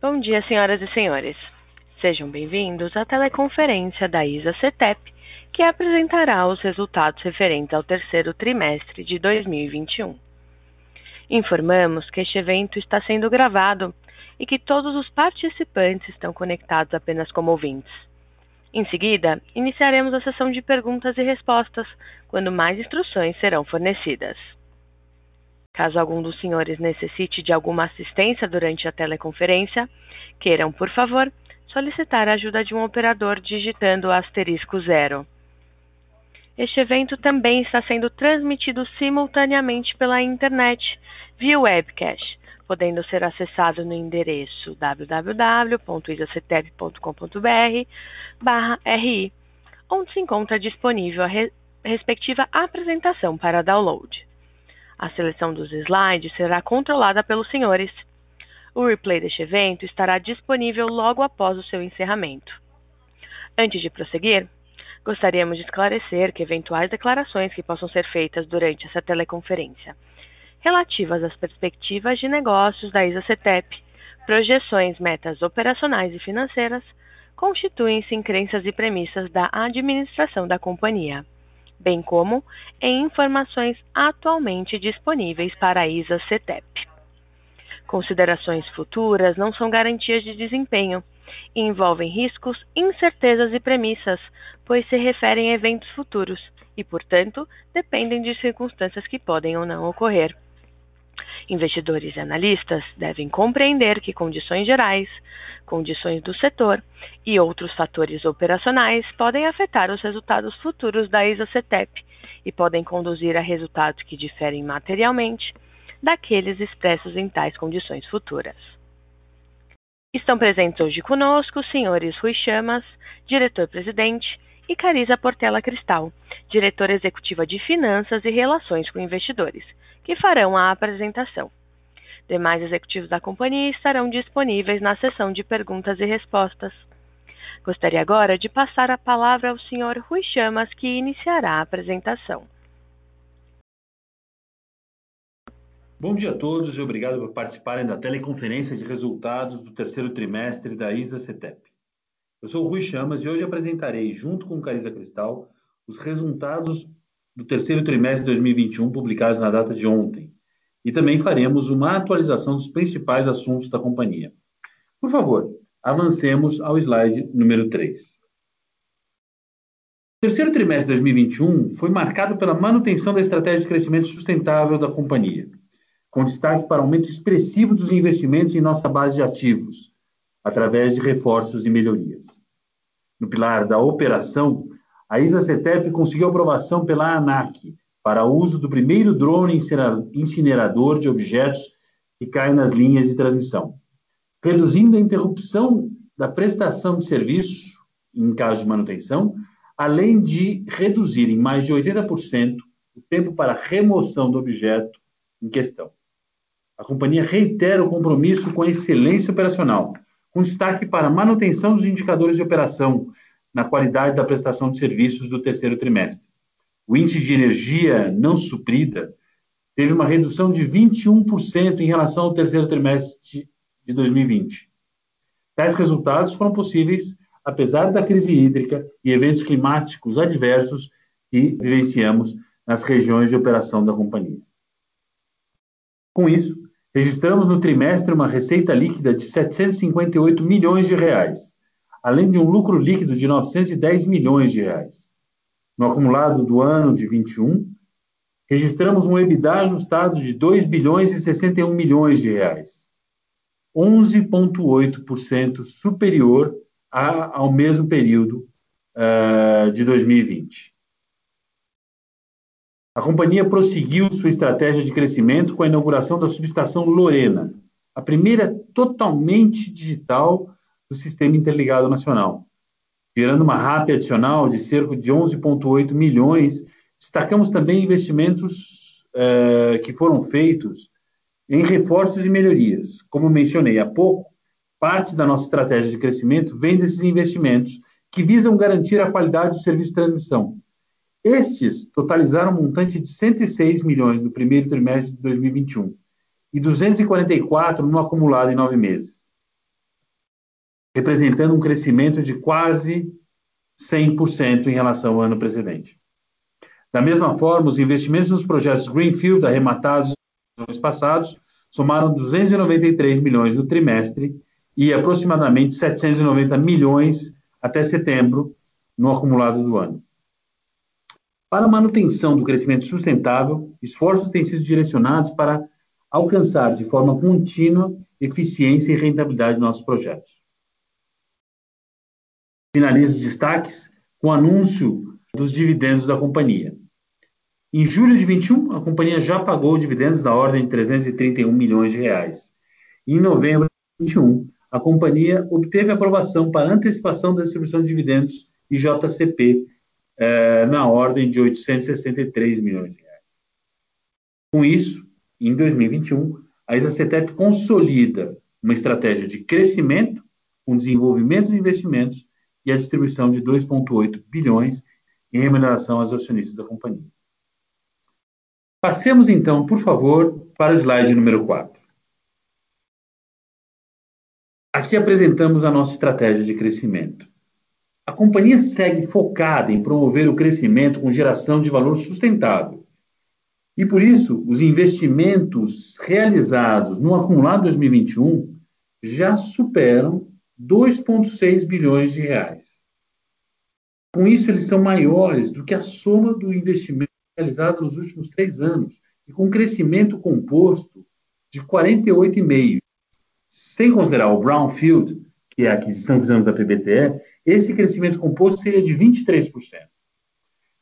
Bom dia, senhoras e senhores. Sejam bem-vindos à teleconferência da ISA CETEP, que apresentará os resultados referentes ao terceiro trimestre de 2021. Informamos que este evento está sendo gravado e que todos os participantes estão conectados apenas como ouvintes. Em seguida, iniciaremos a sessão de perguntas e respostas, quando mais instruções serão fornecidas. Caso algum dos senhores necessite de alguma assistência durante a teleconferência, queiram, por favor, solicitar a ajuda de um operador digitando asterisco zero. Este evento também está sendo transmitido simultaneamente pela internet via webcast, podendo ser acessado no endereço www.isacetep.com.br/ri, onde se encontra disponível a re respectiva apresentação para download. A seleção dos slides será controlada pelos senhores. O replay deste evento estará disponível logo após o seu encerramento. Antes de prosseguir, gostaríamos de esclarecer que eventuais declarações que possam ser feitas durante essa teleconferência, relativas às perspectivas de negócios da ISA-CETEP, projeções, metas operacionais e financeiras, constituem-se em crenças e premissas da administração da companhia bem como em informações atualmente disponíveis para a ISA CETEP. Considerações futuras não são garantias de desempenho e envolvem riscos, incertezas e premissas, pois se referem a eventos futuros e, portanto, dependem de circunstâncias que podem ou não ocorrer. Investidores e analistas devem compreender que condições gerais, condições do setor e outros fatores operacionais podem afetar os resultados futuros da ISA-CETEP e podem conduzir a resultados que diferem materialmente daqueles expressos em tais condições futuras. Estão presentes hoje conosco os senhores Rui Chamas, diretor-presidente, e Carisa Portela Cristal, diretora executiva de Finanças e Relações com Investidores, que farão a apresentação. Demais executivos da companhia estarão disponíveis na sessão de perguntas e respostas. Gostaria agora de passar a palavra ao Sr. Rui Chamas, que iniciará a apresentação. Bom dia a todos e obrigado por participarem da teleconferência de resultados do terceiro trimestre da ISA-CETEP. Eu sou o Rui Chamas e hoje apresentarei, junto com Carisa Cristal, os resultados do terceiro trimestre de 2021, publicados na data de ontem. E também faremos uma atualização dos principais assuntos da companhia. Por favor, avancemos ao slide número 3. O terceiro trimestre de 2021 foi marcado pela manutenção da estratégia de crescimento sustentável da companhia, com destaque para aumento expressivo dos investimentos em nossa base de ativos, através de reforços e melhorias. No pilar da operação, a ISA-CETEP conseguiu aprovação pela ANAC para uso do primeiro drone incinerador de objetos que caem nas linhas de transmissão, reduzindo a interrupção da prestação de serviço em caso de manutenção, além de reduzir em mais de 80% o tempo para remoção do objeto em questão. A companhia reitera o compromisso com a excelência operacional, com destaque para a manutenção dos indicadores de operação, na qualidade da prestação de serviços do terceiro trimestre. O índice de energia não suprida teve uma redução de 21% em relação ao terceiro trimestre de 2020. Tais resultados foram possíveis apesar da crise hídrica e eventos climáticos adversos que vivenciamos nas regiões de operação da companhia. Com isso, registramos no trimestre uma receita líquida de 758 milhões de reais, além de um lucro líquido de 910 milhões de reais. No acumulado do ano de 21, registramos um EBITDA ajustado de 2 bilhões e 61 milhões de reais, 11,8% superior a, ao mesmo período uh, de 2020. A companhia prosseguiu sua estratégia de crescimento com a inauguração da subestação Lorena, a primeira totalmente digital do Sistema Interligado Nacional. Gerando uma RAP adicional de cerca de 11,8 milhões, destacamos também investimentos uh, que foram feitos em reforços e melhorias. Como mencionei há pouco, parte da nossa estratégia de crescimento vem desses investimentos que visam garantir a qualidade do serviço de transmissão. Estes totalizaram um montante de 106 milhões no primeiro trimestre de 2021 e 244 no acumulado em nove meses. Representando um crescimento de quase 100% em relação ao ano precedente. Da mesma forma, os investimentos nos projetos Greenfield arrematados nos anos passados somaram 293 milhões no trimestre e aproximadamente 790 milhões até setembro no acumulado do ano. Para a manutenção do crescimento sustentável, esforços têm sido direcionados para alcançar de forma contínua eficiência e rentabilidade de nossos projetos. Finalizo os destaques com o anúncio dos dividendos da companhia. Em julho de 21, a companhia já pagou dividendos da ordem de 331 milhões de reais. Em novembro de 21, a companhia obteve aprovação para antecipação da distribuição de dividendos IJCP eh, na ordem de 863 milhões de reais. Com isso, em 2021, a ISACETEP consolida uma estratégia de crescimento com desenvolvimento de investimentos e a distribuição de 2,8 bilhões em remuneração aos acionistas da companhia. Passemos então, por favor, para o slide número 4. Aqui apresentamos a nossa estratégia de crescimento. A companhia segue focada em promover o crescimento com geração de valor sustentável. E por isso, os investimentos realizados no acumulado 2021 já superam 2,6 bilhões de reais. Com isso, eles são maiores do que a soma do investimento realizado nos últimos três anos, e com crescimento composto de 48,5%. Sem considerar o Brownfield, que é a aquisição que fizemos da PBTE, esse crescimento composto seria de 23%.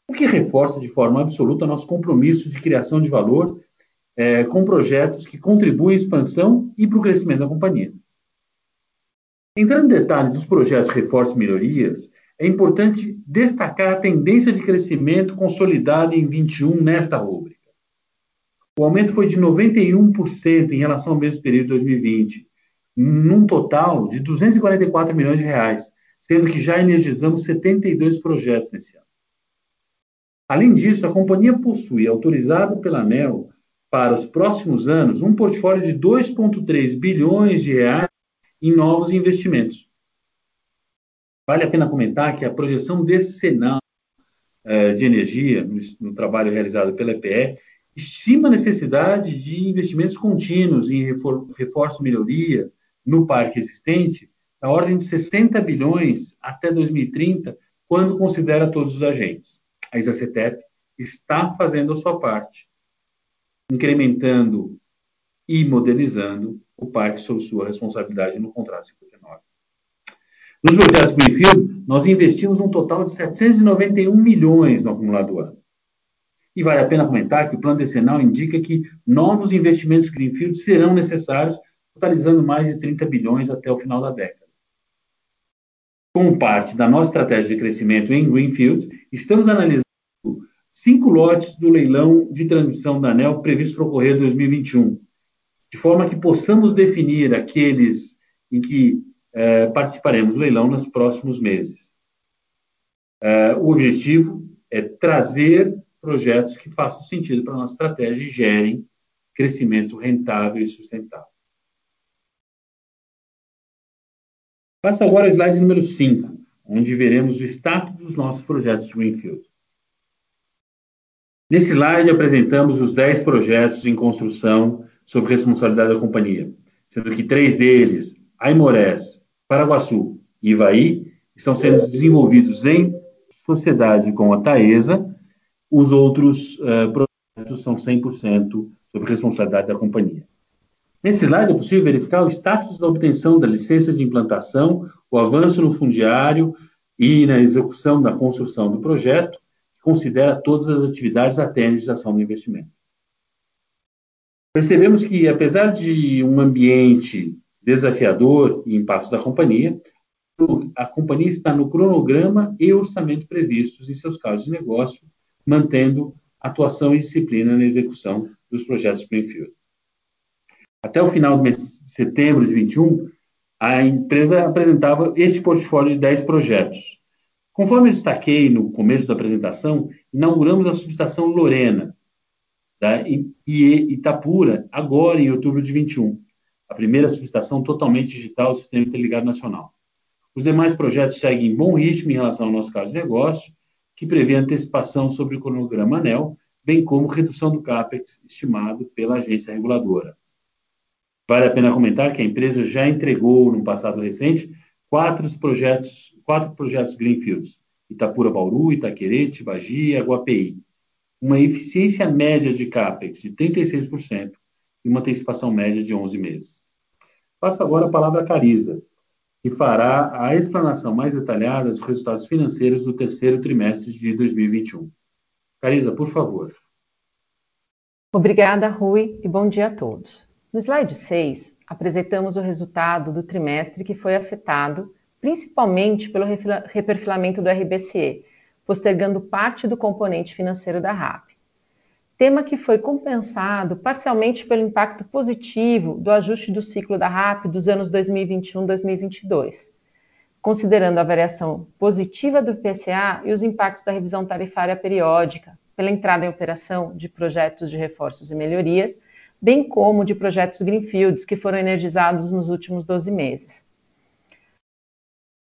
O que reforça de forma absoluta nosso compromisso de criação de valor é, com projetos que contribuem à expansão e para o crescimento da companhia. Entrando em detalhe dos projetos reforço e melhorias, é importante destacar a tendência de crescimento consolidada em 21 nesta rúbrica. O aumento foi de 91% em relação ao mesmo período de 2020, num total de 244 milhões de reais, sendo que já energizamos 72 projetos nesse ano. Além disso, a companhia possui, autorizado pela ANEL, para os próximos anos, um portfólio de 2,3 bilhões de reais em novos investimentos. Vale a pena comentar que a projeção desse cenário eh, de energia, no, trabalho realizado pela EPE, estima a necessidade de investimentos contínuos em refor reforço e melhoria no parque existente, na ordem de 60 bilhões até 2030, quando considera todos os agentes. A ISACETEP está fazendo a sua parte, incrementando e modernizando o parque sob sua responsabilidade no contrato 59. Nos projetos Greenfield, nós investimos um total de 791 milhões no acumulado ano. E vale a pena comentar que o plano decenal indica que novos investimentos Greenfield serão necessários, totalizando mais de 30 bilhões até o final da década. Como parte da nossa estratégia de crescimento em Greenfield, estamos analisando cinco lotes do leilão de transmissão da ANEL previsto para ocorrer em 2021, de forma que possamos definir aqueles em que eh, participaremos do leilão nos próximos meses. Eh, o objetivo é trazer projetos que façam sentido para a nossa estratégia e gerem crescimento rentável e sustentável. Passa agora ao slide número 5, onde veremos o status dos nossos projetos Greenfield. Nesse slide apresentamos os 10 projetos em construção sob responsabilidade da companhia, sendo que três deles, Aimorés, Paraguaçu e Ivaí, estão sendo desenvolvidos em sociedade com a Taesa, os outros uh, projetos são 100% sob responsabilidade da companhia. Nesse slide é possível verificar o status da obtenção da licença de implantação, o avanço no fundiário e na execução da construção do projeto, que considera todas as atividades até a realização do investimento. Percebemos que, apesar de um ambiente desafiador e impactos da companhia, a companhia está no cronograma e orçamento previstos em seus casos de negócio, mantendo atuação e disciplina na execução dos projetos Greenfield. Até o final do mês de setembro de 21, a empresa apresentava esse portfólio de 10 projetos. Conforme eu destaquei no começo da apresentação, inauguramos a subestação Lorena, tá? e, Itapura, agora em outubro de 21. A primeira subestação totalmente digital do Sistema Interligado Nacional. Os demais projetos seguem em bom ritmo em relação ao nosso caso de negócio, que prevê antecipação sobre o cronograma ANEL, bem como redução do CAPEX estimado pela agência reguladora. Vale a pena comentar que a empresa já entregou, no passado recente, quatro projetos, quatro projetos Greenfields, Itapura Bauru, Itaquerê, Tibagi e Aguapeí, uma eficiência média de CAPEX de 36% e uma antecipação média de 11 meses. Passo agora a palavra a Cariza, que fará a explanação mais detalhada dos resultados financeiros do terceiro trimestre de 2021. Cariza, por favor. Obrigada, Rui, e bom dia a todos. No slide 6, apresentamos o resultado do trimestre que foi afetado principalmente pelo reperfilamento do RBCE, postergando parte do componente financeiro da RAP. Tema que foi compensado parcialmente pelo impacto positivo do ajuste do ciclo da RAP dos anos 2021-2022, considerando a variação positiva do IPCA e os impactos da revisão tarifária periódica, pela entrada em operação de projetos de reforços e melhorias, bem como de projetos Greenfields que foram energizados nos últimos 12 meses.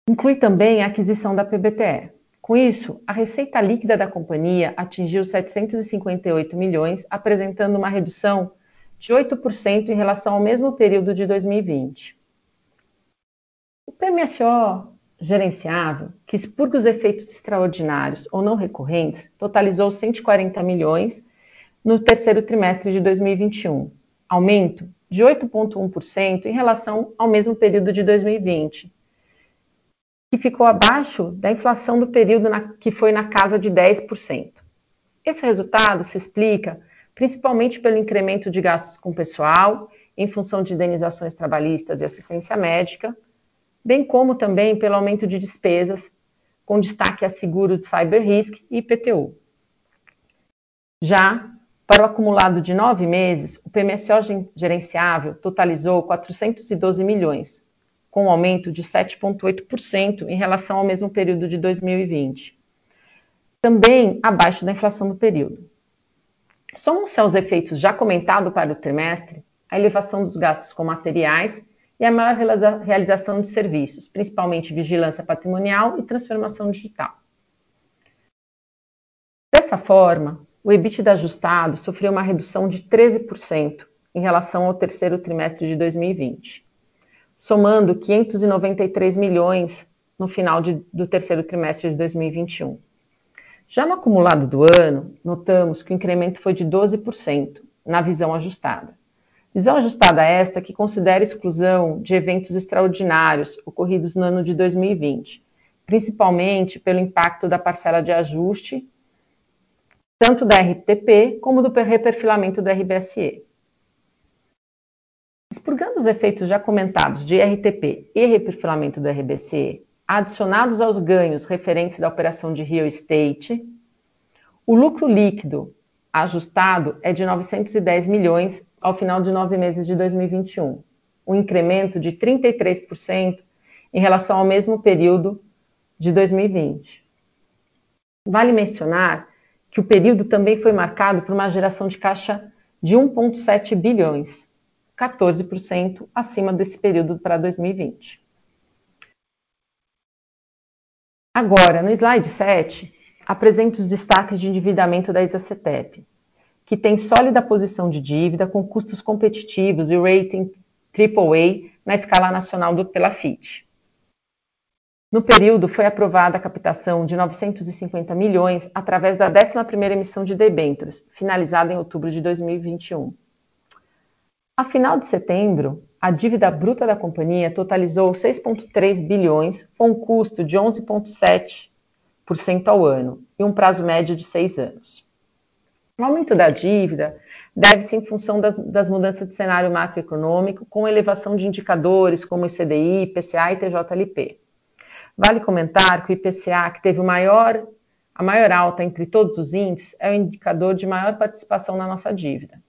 Inclui também a aquisição da PBTE. Com isso, a receita líquida da companhia atingiu 758 milhões, apresentando uma redução de 8% em relação ao mesmo período de 2020. O PMSO gerenciável, que expurga os efeitos extraordinários ou não recorrentes, totalizou 140 milhões no terceiro trimestre de 2021, aumento de 8,1% em relação ao mesmo período de 2020, que ficou abaixo da inflação do período na, que foi na casa de 10%. Esse resultado se explica principalmente pelo incremento de gastos com pessoal, em função de indenizações trabalhistas e assistência médica, bem como também pelo aumento de despesas, com destaque a seguro de cyber risk e IPTU. Já para o acumulado de nove meses, o PMSO gerenciável totalizou 412 milhões, com um aumento de 7,8% em relação ao mesmo período de 2020. Também abaixo da inflação do período. Somam-se aos efeitos já comentados para o trimestre a elevação dos gastos com materiais e a maior realização de serviços, principalmente vigilância patrimonial e transformação digital. Dessa forma, o EBITDA ajustado sofreu uma redução de 13% em relação ao terceiro trimestre de 2020 somando 593 milhões no final de, do terceiro trimestre de 2021. Já no acumulado do ano, notamos que o incremento foi de 12% na visão ajustada. Visão ajustada esta que considera exclusão de eventos extraordinários ocorridos no ano de 2020, principalmente pelo impacto da parcela de ajuste, tanto da RTP como do reperfilamento do RBSE. Expurgando os efeitos já comentados de RTP e reperfilamento do RBC, adicionados aos ganhos referentes da operação de real estate, o lucro líquido ajustado é de 910 milhões ao final de nove meses de 2021, um incremento de 33% em relação ao mesmo período de 2020. Vale mencionar que o período também foi marcado por uma geração de caixa de 1,7 bilhões, 14% acima desse período para 2020. Agora, no slide 7, apresento os destaques de endividamento da ISACETEP, que tem sólida posição de dívida com custos competitivos e rating AAA na escala nacional do, pela FIT. No período, foi aprovada a captação de 950 milhões através da 11ª emissão de debêntures, finalizada em outubro de 2021. A final de setembro, a dívida bruta da companhia totalizou 6,3 bilhões, com um custo de 11,7% ao ano e um prazo médio de seis anos. O aumento da dívida deve-se em função das, das, mudanças de cenário macroeconômico, com elevação de indicadores como ICDI, IPCA e TJLP. Vale comentar que o IPCA, que teve maior, a maior alta entre todos os índices, é o indicador de maior participação na nossa dívida.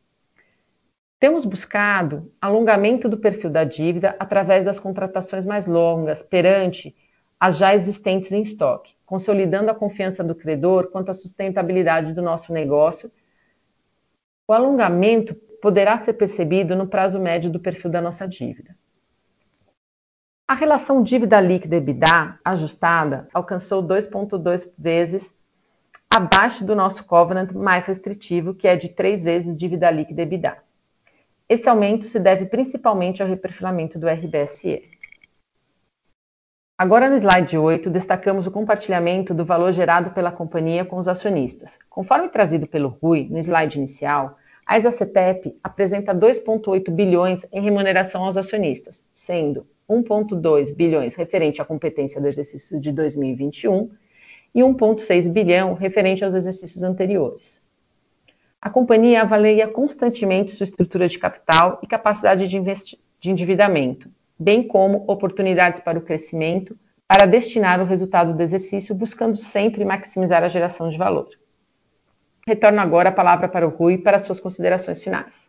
Temos buscado alongamento do perfil da dívida através das contratações mais longas perante as já existentes em estoque, consolidando a confiança do credor quanto à sustentabilidade do nosso negócio. O alongamento poderá ser percebido no prazo médio do perfil da nossa dívida. A relação dívida líquida EBITDA ajustada alcançou 2,2 vezes abaixo do nosso covenant mais restritivo, que é de 3 vezes dívida líquida EBITDA. Esse aumento se deve principalmente ao reperfilamento do RBSE. Agora no slide 8, destacamos o compartilhamento do valor gerado pela companhia com os acionistas. Conforme trazido pelo Rui no slide inicial, a Isacetep apresenta 2,8 bilhões em remuneração aos acionistas, sendo 1,2 bilhões referente à competência do exercício de 2021 e 1,6 bilhão referente aos exercícios anteriores. A companhia avalia constantemente sua estrutura de capital e capacidade de, de endividamento, bem como oportunidades para o crescimento, para destinar o resultado do exercício, buscando sempre maximizar a geração de valor. Retorno agora a palavra para o Rui para as suas considerações finais.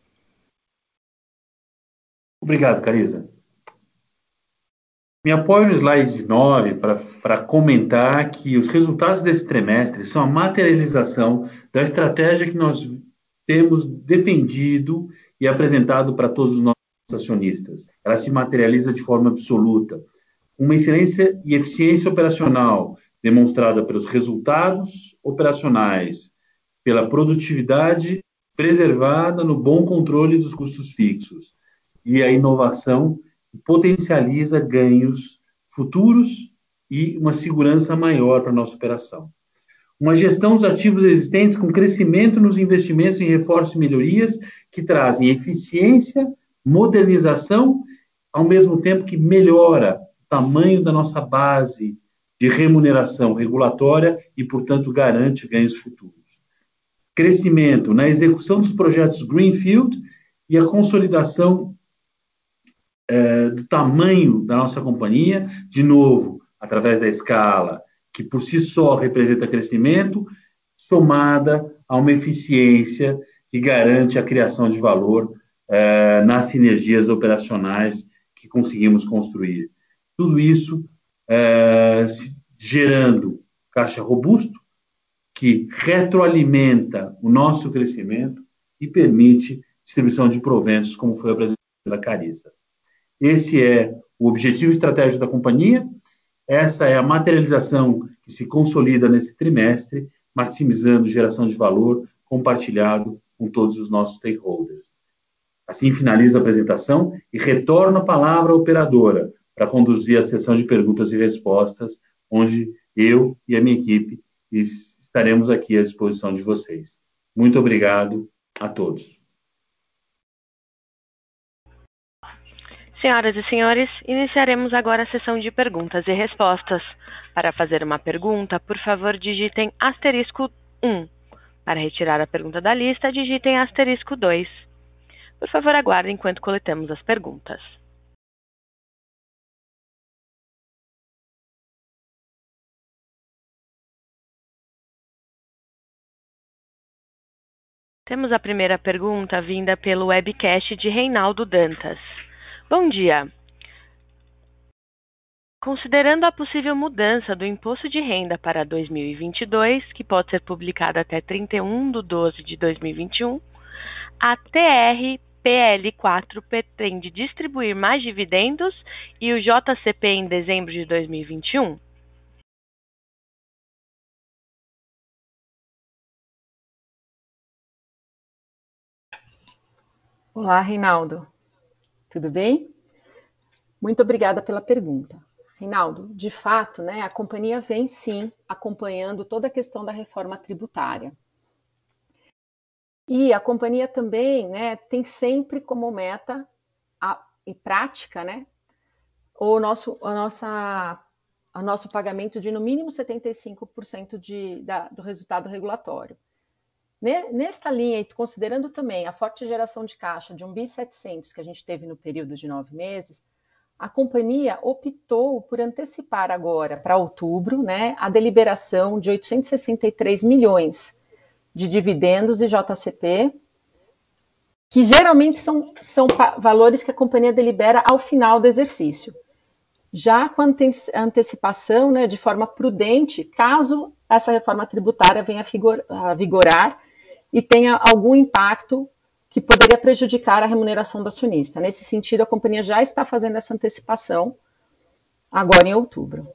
Obrigado, Carisa. Me apoio no slide 9 para comentar que os resultados desse trimestre são a materialização da estratégia que nós temos defendido e apresentado para todos os nossos acionistas. Ela se materializa de forma absoluta. Uma excelência e eficiência operacional demonstrada pelos resultados operacionais, pela produtividade preservada no bom controle dos custos fixos e a inovação potencializa ganhos futuros e uma segurança maior para a nossa operação. Uma gestão dos ativos existentes com crescimento nos investimentos em reforço e melhorias que trazem eficiência, modernização, ao mesmo tempo que melhora o tamanho da nossa base de remuneração regulatória e, portanto, garante ganhos futuros. Crescimento na execução dos projetos Greenfield e a consolidação é, do tamanho da nossa companhia, de novo, através da escala, que por si só representa crescimento, somada a uma eficiência que garante a criação de valor é, nas sinergias operacionais que conseguimos construir. Tudo isso é, gerando caixa robusto, que retroalimenta o nosso crescimento e permite distribuição de proventos, como foi apresentado pela Carisa. Esse é o objetivo estratégico da companhia, essa é a materialização que se consolida nesse trimestre, maximizando geração de valor compartilhado com todos os nossos stakeholders. Assim finaliza a apresentação e retorno a palavra à operadora para conduzir a sessão de perguntas e respostas, onde eu e a minha equipe estaremos aqui à disposição de vocês. Muito obrigado a todos. Senhoras e senhores, iniciaremos agora a sessão de perguntas e respostas. Para fazer uma pergunta, por favor, digitem asterisco 1. Para retirar a pergunta da lista, digitem asterisco 2. Por favor, aguardem enquanto coletamos as perguntas. Temos a primeira pergunta vinda pelo webcast de Reinaldo Dantas. Bom dia. Considerando a possível mudança do imposto de renda para 2022, que pode ser publicada até 31 de 12 de 2021, a TRPL4 pretende distribuir mais dividendos e o JCP em dezembro de 2021? Olá, Reinaldo. Tudo bem? Muito obrigada pela pergunta. Reinaldo, de fato, né, a companhia vem sim acompanhando toda a questão da reforma tributária. E a companhia também né, tem sempre como meta a, e prática né, o nosso, a nossa, o nosso pagamento de no mínimo 75% de, da, do resultado regulatório. Nesta linha, considerando também a forte geração de caixa de 1 bi 700 que a gente teve no período de nove meses, a companhia optou por antecipar agora para outubro né, a deliberação de 863 milhões de dividendos e JCP, que geralmente são, são valores que a companhia delibera ao final do exercício. Já com a antecipação né, de forma prudente, caso essa reforma tributária venha a vigorar e tenha algum impacto que poderia prejudicar a remuneração do acionista. Nesse sentido, a companhia já está fazendo essa antecipação agora em outubro.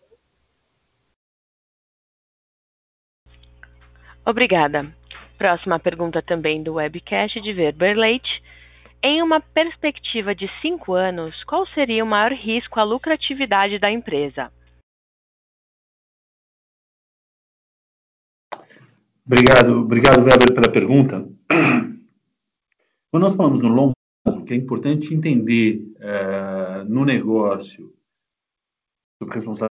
Obrigada. Próxima pergunta também do webcast de Verber Leite. Em uma perspectiva de cinco anos, qual seria o maior risco à lucratividade da empresa? Obrigado, obrigado, Weber, pela pergunta. Quando nós falamos no longo prazo, que é importante entender uh, no negócio sobre responsabilidade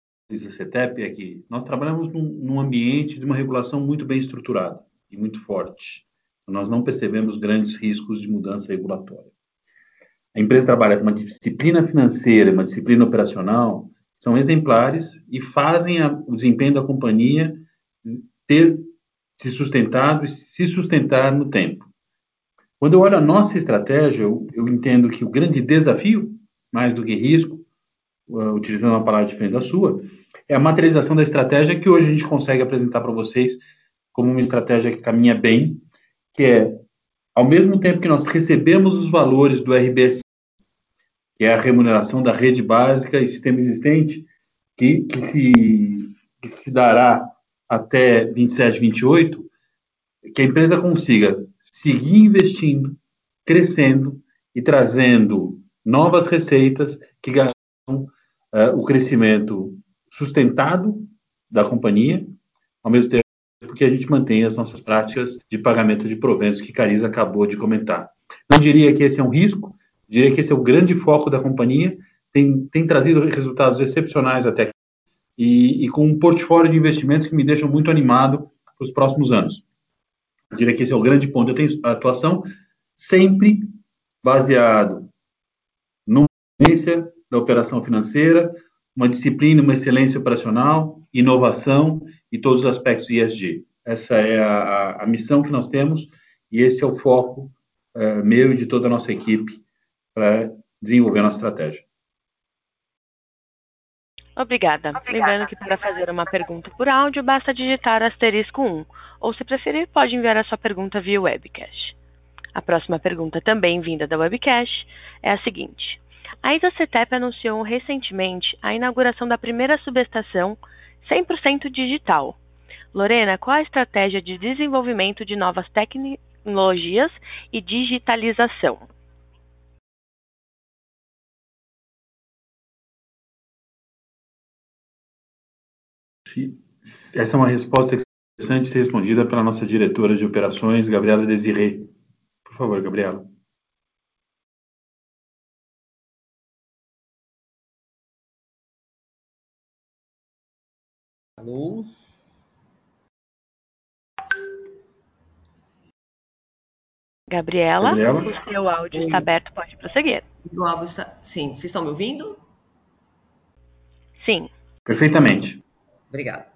da CETEP é que nós trabalhamos num, num ambiente de uma regulação muito bem estruturada e muito forte. Nós não percebemos grandes riscos de mudança regulatória. A empresa trabalha com uma disciplina financeira, uma disciplina operacional, são exemplares e fazem a, o desempenho da companhia ter se sustentado e se sustentar no tempo. Quando eu olho a nossa estratégia, eu, eu entendo que o grande desafio, mais do que risco, uh, utilizando uma palavra diferente da sua, é a materialização da estratégia que hoje a gente consegue apresentar para vocês como uma estratégia que caminha bem, que é, ao mesmo tempo que nós recebemos os valores do RBS, que é a remuneração da rede básica e sistema existente, que, que, se, que se dará até 27, 28, que a empresa consiga seguir investindo, crescendo e trazendo novas receitas que garantam uh, o crescimento sustentado da companhia, ao mesmo tempo que a gente mantém as nossas práticas de pagamento de proventos que Cariza acabou de comentar. Não diria que esse é um risco, diria que esse é o grande foco da companhia, tem, tem trazido resultados excepcionais até e, e com um portfólio de investimentos que me deixam muito animado para os próximos anos. Eu diria que esse é o grande ponto de atuação, sempre baseado numa excelência da operação financeira, uma disciplina, uma excelência operacional, inovação e todos os aspectos ESG. Essa é a, a missão que nós temos e esse é o foco é, meu e de toda a nossa equipe para desenvolver a nossa estratégia. Obrigada. Obrigada. Lembrando que para fazer uma pergunta por áudio, basta digitar asterisco 1 ou, se preferir, pode enviar a sua pergunta via webcast. A próxima pergunta, também vinda da webcast, é a seguinte. A Isacetep anunciou recentemente a inauguração da primeira subestação 100% digital. Lorena, qual a estratégia de desenvolvimento de novas tecnologias e digitalização? Essa é uma resposta interessante ser respondida pela nossa diretora de operações, Gabriela Desirê. Por favor, Gabriela. Alô? Gabriela, Gabriela? o seu áudio Oi. está aberto, pode prosseguir. O áudio está... Sim, vocês estão me ouvindo? Sim. Perfeitamente. Obrigada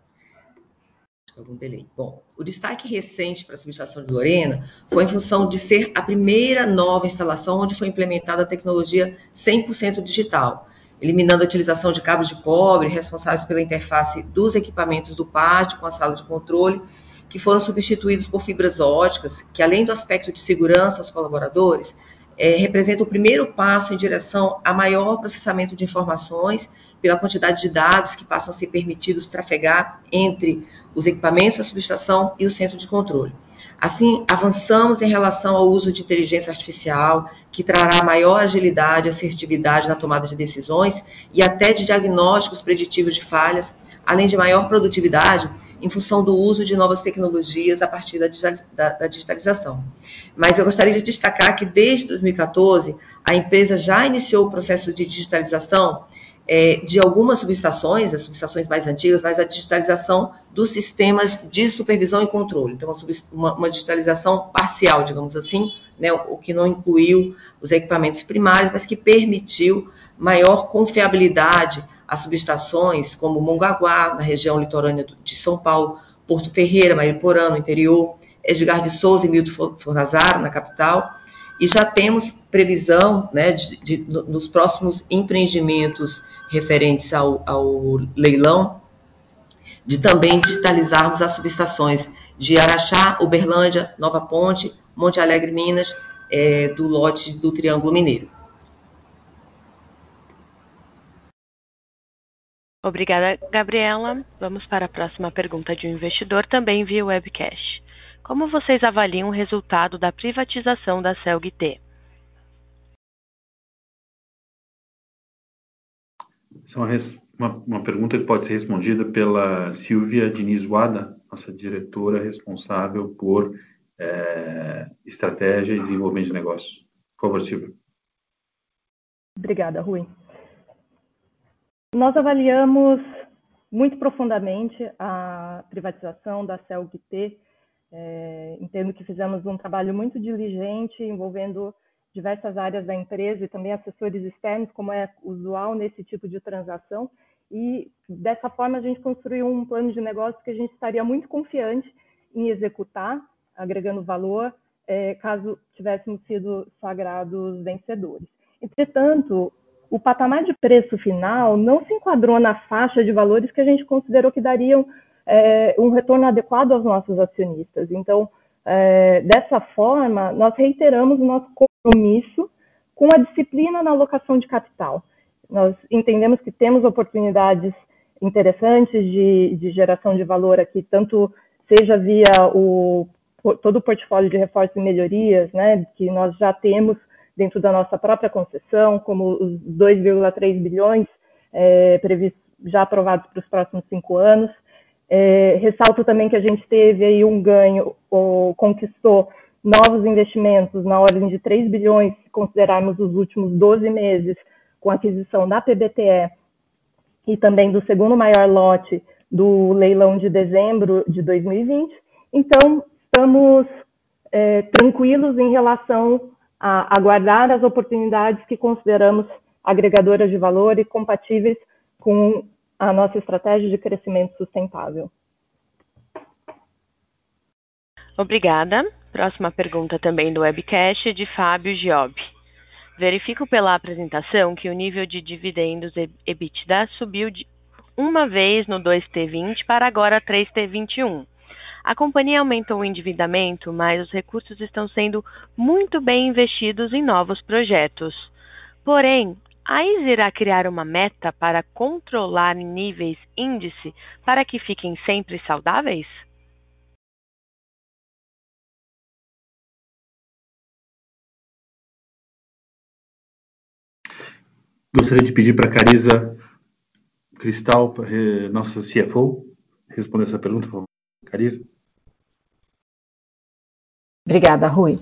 algum delay. Bom, o destaque recente para a subestação de Lorena foi em função de ser a primeira nova instalação onde foi implementada a tecnologia 100% digital, eliminando a utilização de cabos de cobre responsáveis pela interface dos equipamentos do pátio com a sala de controle, que foram substituídos por fibras óticas, que além do aspecto de segurança aos colaboradores, é, representa o primeiro passo em direção a maior processamento de informações pela quantidade de dados que passam a ser permitidos trafegar entre os equipamentos da subestação e o centro de controle. Assim, avançamos em relação ao uso de inteligência artificial, que trará maior agilidade e assertividade na tomada de decisões e até de diagnósticos preditivos de falhas, além de maior produtividade em função do uso de novas tecnologias a partir da, digitalização. Mas eu gostaria de destacar que desde 2014 a empresa já iniciou o processo de digitalização é, de algumas subestações, as subestações mais antigas, mas a digitalização dos sistemas de supervisão e controle. Então, uma, uma digitalização parcial, digamos assim, né, o que não incluiu os equipamentos primários, mas que permitiu maior confiabilidade às subestações como Mongaguá, na região litorânea de São Paulo, Porto Ferreira, Mariporã, no interior, Edgar de Souza e Milton Fornazaro, na capital, e já temos previsão, né, de, de, nos próximos empreendimentos referentes ao, ao leilão, de também digitalizarmos as subestações de Araxá, Uberlândia, Nova Ponte, Monte Alegre, Minas, é, do lote do Triângulo Mineiro. Obrigada, Gabriela. Vamos para a próxima pergunta de um investidor, também via webcast. Como vocês avaliam o resultado da privatização da CELG-T? Essa é uma, uma, uma, pergunta que pode ser respondida pela Silvia Diniz Wada, nossa diretora responsável por é, estratégia e desenvolvimento de negócios. Por favor, Silvia. Obrigada, Rui. Nós avaliamos muito profundamente a privatização da CELG-T. É, entendo que fizemos um trabalho muito diligente envolvendo diversas áreas da empresa e também assessores externos, como é usual nesse tipo de transação. E dessa forma a gente construiu um plano de negócio que a gente estaria muito confiante em executar, agregando valor, é, caso tivéssemos sido sagrados vencedores. Entretanto, o patamar de preço final não se enquadrou na faixa de valores que a gente considerou que dariam é, um retorno adequado aos nossos acionistas. Então, é, dessa forma, nós reiteramos o nosso compromisso com a disciplina na alocação de capital. Nós entendemos que temos oportunidades interessantes de, de geração de valor aqui, tanto seja via o, todo o portfólio de reforços e melhorias, né, que nós já temos dentro da nossa própria concessão, como os 2,3 bilhões é, previstos, já aprovados para os próximos cinco anos. É, ressalto também que a gente teve aí um ganho, ou conquistou novos investimentos na ordem de 3 bilhões, se considerarmos os últimos 12 meses, com a aquisição da PBTE e também do segundo maior lote do leilão de dezembro de 2020. Então, estamos é, tranquilos em relação a aguardar as oportunidades que consideramos agregadoras de valor e compatíveis com a nossa estratégia de crescimento sustentável. Obrigada. Próxima pergunta também do webcast de Fábio Giob. Verifico pela apresentação que o nível de dividendos EBITDA subiu de uma vez no 2T20 para agora 3T21. A companhia aumentou o endividamento, mas os recursos estão sendo muito bem investidos em novos projetos. Porém, a IS irá criar uma meta para controlar níveis índice para que fiquem sempre saudáveis? Gostaria de pedir para a Carisa Cristal, eh, nossa CFO, responder essa pergunta, por favor. Carisa. Obrigada, Rui.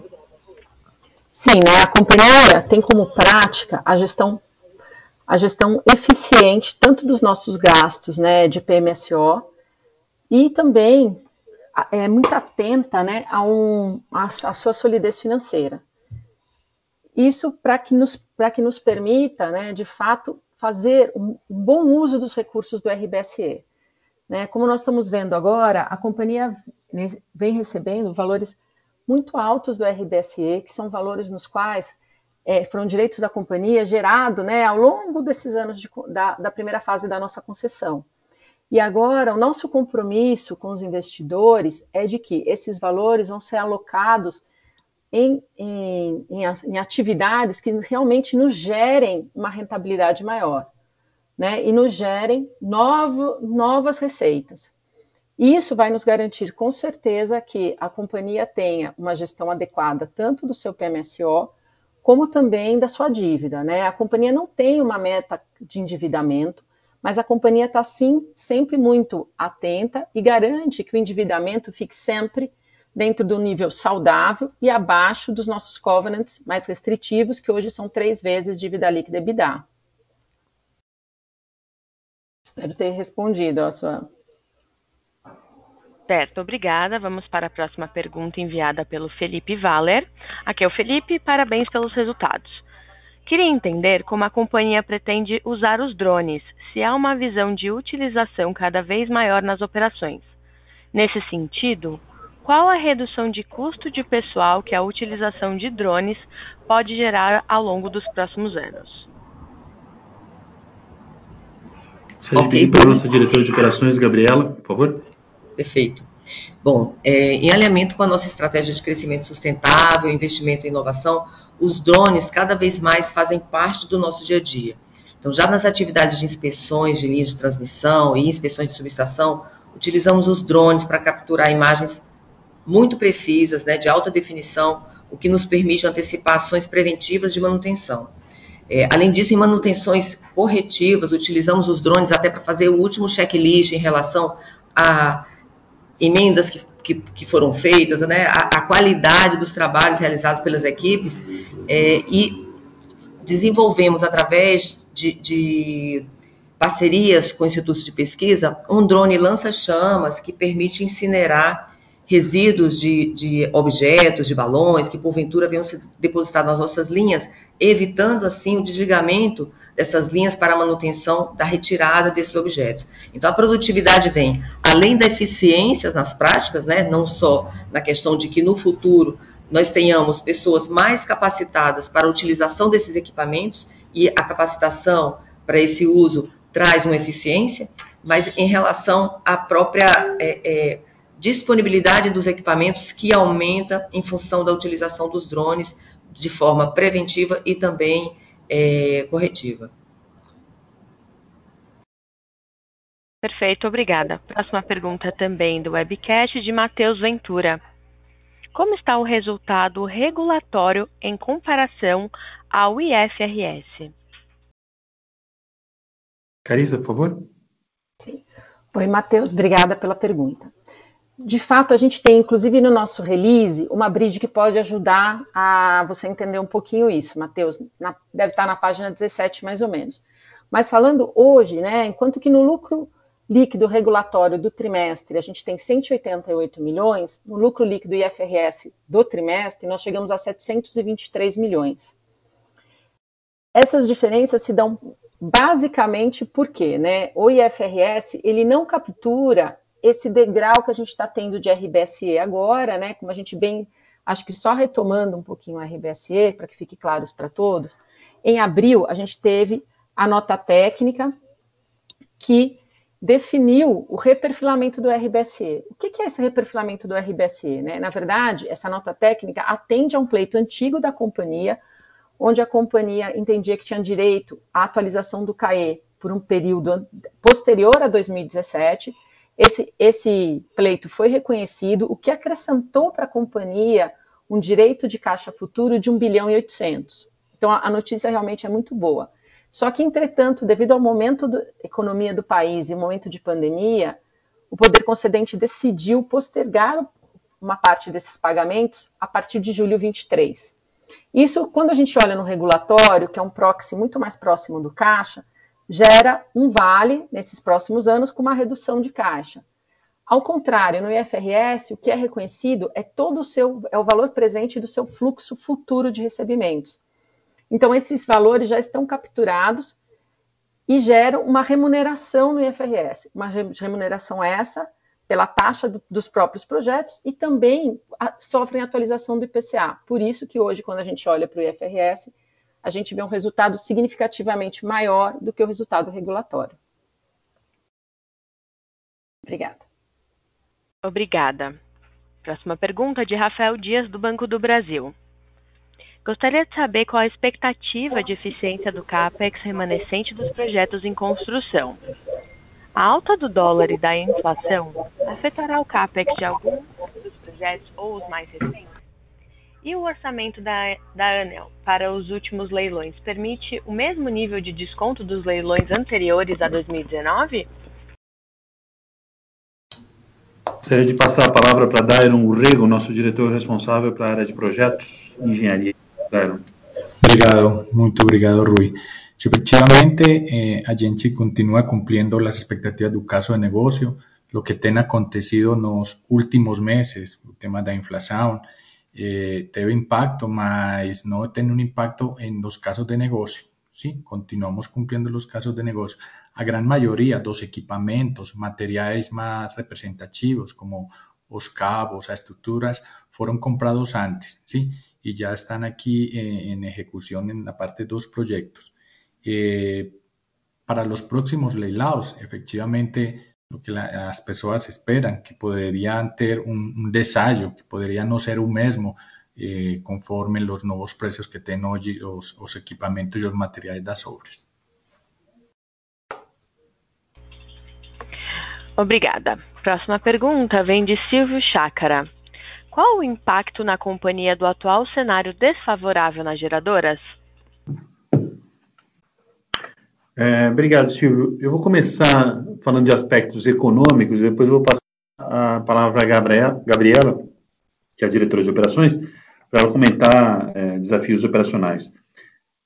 Sim, né, a companhia tem como prática a gestão, a gestão eficiente tanto dos nossos gastos né, de PMSO e também é muito atenta né, a, um, a, a sua solidez financeira. Isso para que, nos, que nos permita, né, de fato, fazer um, um bom uso dos recursos do RBSE. Né? Como nós estamos vendo agora, a companhia vem recebendo valores muito altos do RBSE, que são valores nos quais é, foram direitos da companhia gerado né, ao longo desses anos de, da, da primeira fase da nossa concessão. E agora, o nosso compromisso com os investidores é de que esses valores vão ser alocados em, em, em, atividades que realmente nos gerem uma rentabilidade maior, né? E nos gerem novo, novas receitas. Isso vai nos garantir com certeza que a companhia tenha uma gestão adequada tanto do seu PMSO como também da sua dívida, né? A companhia não tem uma meta de endividamento, mas a companhia está sim sempre muito atenta e garante que o endividamento fique sempre dentro do nível saudável e abaixo dos nossos covenants mais restritivos, que hoje são três vezes dívida líquida EBITDA. Espero ter respondido a sua Certo, obrigada. Vamos para a próxima pergunta enviada pelo Felipe Valer. Aqui é o Felipe, parabéns pelos resultados. Queria entender como a companhia pretende usar os drones, se há uma visão de utilização cada vez maior nas operações. Nesse sentido, qual a redução de custo de pessoal que a utilização de drones pode gerar ao longo dos próximos anos? Seja okay, para a nossa diretora de operações, Gabriela, por favor. Perfeito. Bom, é, em alinhamento com a nossa estratégia de crescimento sustentável, investimento em inovação, os drones cada vez mais fazem parte do nosso dia a dia. Então, já nas atividades de inspeções de linhas de transmissão e inspeções de subestação, utilizamos os drones para capturar imagens muito precisas, né, de alta definição, o que nos permite antecipar ações preventivas de manutenção. É, além disso, em manutenções corretivas, utilizamos os drones até para fazer o último checklist em relação a emendas que, que, que foram feitas, né, a, a, qualidade dos trabalhos realizados pelas equipes, é, e desenvolvemos, através de, de parcerias com institutos de pesquisa, um drone lança-chamas que permite incinerar resíduos de, de objetos, de balões, que porventura venham ser depositados nas nossas linhas, evitando assim o desligamento dessas linhas para a manutenção da retirada desses objetos. Então a produtividade vem, além da eficiência nas práticas, né, não só na questão de que no futuro nós tenhamos pessoas mais capacitadas para a utilização desses equipamentos e a capacitação para esse uso traz uma eficiência, mas em relação à própria é, é, disponibilidade dos equipamentos que aumenta em função da utilização dos drones de forma preventiva e também é, corretiva. Perfeito, obrigada. Próxima pergunta também do webcast de Matheus Ventura. Como está o resultado regulatório em comparação ao IFRS? Carissa, por favor. Sim. Oi, Matheus, obrigada pela pergunta de fato, a gente tem, inclusive no nosso release, uma bridge que pode ajudar a você entender um pouquinho isso, Matheus. deve estar na página 17, mais ou menos. Mas falando hoje, né, enquanto que no lucro líquido regulatório do trimestre a gente tem 188 milhões, no lucro líquido IFRS do trimestre nós chegamos a 723 milhões. Essas diferenças se dão basicamente porque, né, o IFRS ele não captura esse degrau que a gente está tendo de RBSE agora, né? Como a gente bem, acho que só retomando um pouquinho o RBSE, para que fique claro para todos, em abril a gente teve a nota técnica que definiu o reperfilamento do RBSE. O que é esse reperfilamento do RBSE? Né? Na verdade, essa nota técnica atende a um pleito antigo da companhia, onde a companhia entendia que tinha direito à atualização do CAE por um período posterior a 2017, esse, esse pleito foi reconhecido, o que acrescentou para a companhia um direito de caixa futuro de 1 bilhão e 800. Então, a, a notícia realmente é muito boa. Só que, entretanto, devido ao momento da economia do país e momento de pandemia, o poder concedente decidiu postergar uma parte desses pagamentos a partir de julho 23. Isso, quando a gente olha no regulatório, que é um proxy muito mais próximo do caixa, gera um vale nesses próximos anos com uma redução de caixa. Ao contrário, no IFRS, o que é reconhecido é todo o seu é o valor presente do seu fluxo futuro de recebimentos. Então esses valores já estão capturados e geram uma remuneração no IFRS. Uma remuneração essa pela taxa do, dos próprios projetos e também a, sofrem atualização do IPCA. Por isso que hoje, quando a gente olha para o IFRS, a gente vê um resultado significativamente maior do que o resultado regulatório. Obrigada. Obrigada. Próxima pergunta de Rafael Dias, do Banco do Brasil. Gostaria de saber qual a expectativa de eficiência do CAPEX remanescente dos projetos em construção. A alta do dólar e da inflação afetará o CAPEX de alguns dos projetos ou os mais recentes? E o orçamento da, da ANEL para os últimos leilões permite o mesmo nível de desconto dos leilões anteriores a 2019? Gostaria de passar a palavra para Dairon Urrego, nosso diretor responsável para a área de projetos e engenharia. Dairon. Obrigado, muito obrigado, Rui. Efectivamente, eh, a gente continua cumpliendo las expectativas do caso de negocio, lo que tem acontecido nos últimos meses, o tema da inflação, eh, teve impacto, mas no tiene un impacto en los casos de negocio. ¿sí? Continuamos cumpliendo los casos de negocio. A gran mayoría, dos equipamientos, materiales más representativos como los cabos, las estructuras, fueron comprados antes, ¿sí? Y ya están aquí eh, en ejecución en la parte dos proyectos. Eh, para los próximos leilados, efectivamente, lo que la, as pessoas esperam, que poderiam ter um, um que poderia não ser o mesmo eh, conforme os novos preços que têm hoje os, os equipamentos e os materiais das obras. Obrigada. Próxima pergunta vem de Silvio Chácara. Qual o impacto na companhia do atual cenário desfavorável nas geradoras? É, obrigado, Silvio. Eu vou começar falando de aspectos econômicos, depois vou passar a palavra a Gabriela, que é a diretora de operações, para ela comentar é, desafios operacionais.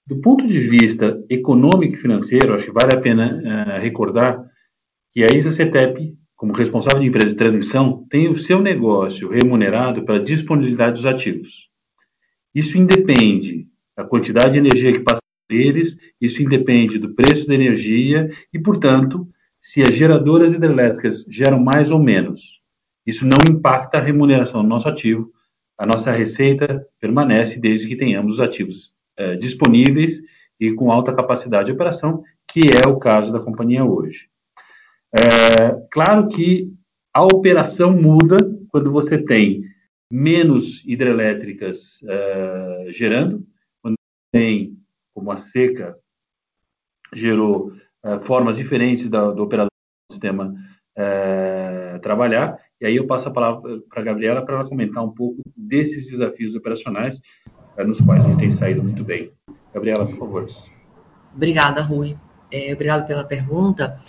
Do ponto de vista econômico e financeiro, acho que vale a pena é, recordar que a ISA-CETEP, como responsável de empresa de transmissão, tem o seu negócio remunerado pela disponibilidade dos ativos. Isso independe da quantidade de energia que passa por eles, isso independe do preço da energia e, portanto, se as geradoras hidrelétricas geram mais ou menos. Isso não impacta a remuneração do nosso ativo, a nossa receita permanece desde que tenhamos os ativos é, disponíveis e com alta capacidade de operação, que é o caso da companhia hoje. É, claro que a operação muda quando você tem menos hidrelétricas é, gerando, quando tem, como a seca gerou é, formas diferentes da, do operador do sistema é, trabalhar, e aí eu passo a palavra para a Gabriela para ela comentar um pouco desses desafios operacionais é, nos quais a gente tem saído muito bem. Gabriela, por favor. Obrigada, Rui. É, obrigado pela pergunta.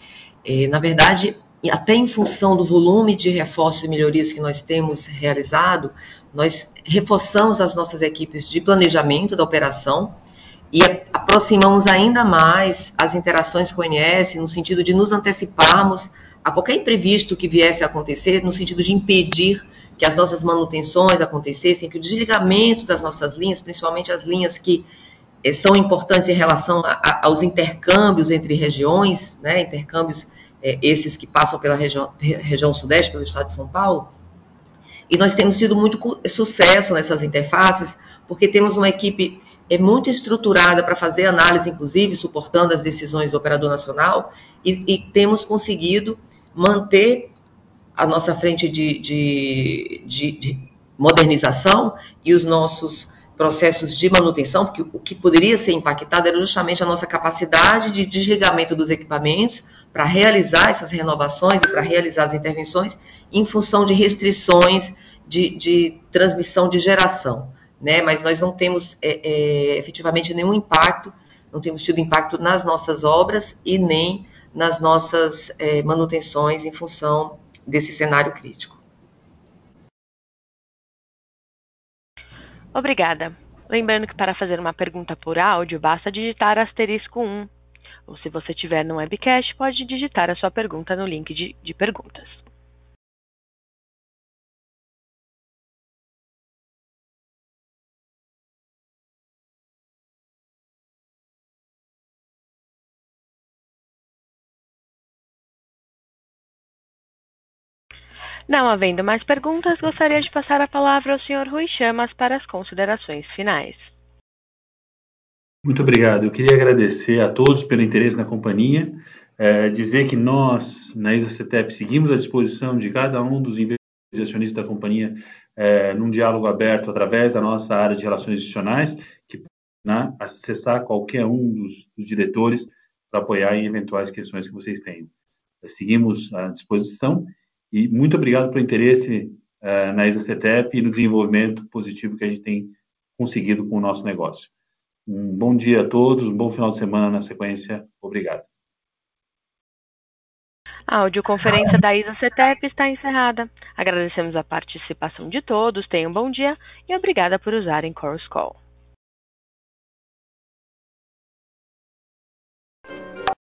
É, na verdade, até em função do volume de reforços e melhorias que nós temos realizado, nós reforçamos as nossas equipes de planejamento da operação e aproximamos ainda mais as interações com o INS, no sentido de nos anteciparmos a qualquer imprevisto que viesse a acontecer, no sentido de impedir que as nossas manutenções acontecessem, que o desligamento das nossas linhas, principalmente as linhas que eh, são importantes em relação a, a, aos intercâmbios entre regiões, né, intercâmbios eh, esses que passam pela região, região sudeste, pelo estado de São Paulo, e nós temos tido muito sucesso nessas interfaces, porque temos uma equipe é muito estruturada para fazer análise, inclusive, suportando as decisões do operador nacional, e, e temos conseguido manter a nossa frente de, de, de, de modernização e os nossos processos de manutenção, porque o que poderia ser impactado era justamente a nossa capacidade de desligamento dos equipamentos para realizar essas renovações e para realizar as intervenções em função de restrições de, de transmissão de geração. Né? Mas nós não temos é, é, efetivamente nenhum impacto, não temos tido impacto nas nossas obras e nem nas nossas é, manutenções em função desse cenário crítico. Obrigada. Lembrando que para fazer uma pergunta por áudio, basta digitar asterisco 1. Ou se você tiver no webcast, pode digitar a sua pergunta no link de, de perguntas. Não havendo mais perguntas, gostaria de passar a palavra ao Sr. Rui Chamas para as considerações finais. Muito obrigado. Eu queria agradecer a todos pelo interesse na companhia, é, dizer que nós, na ISA-CETEP, seguimos à disposição de cada um dos investidores da companhia é, num diálogo aberto através da nossa área de relações institucionais, que né, acessar qualquer um dos, dos diretores para apoiar em eventuais questões que vocês tenham. Seguimos à disposição e muito obrigado pelo interesse uh, na ISACETEP e no desenvolvimento positivo que a gente tem conseguido com o nosso negócio. Um bom dia a todos, um bom final de semana na sequência. Obrigado. A audioconferência da ISA-CETEP está encerrada. Agradecemos a participação de todos, tenham um bom dia e obrigada por usarem Chorus Call.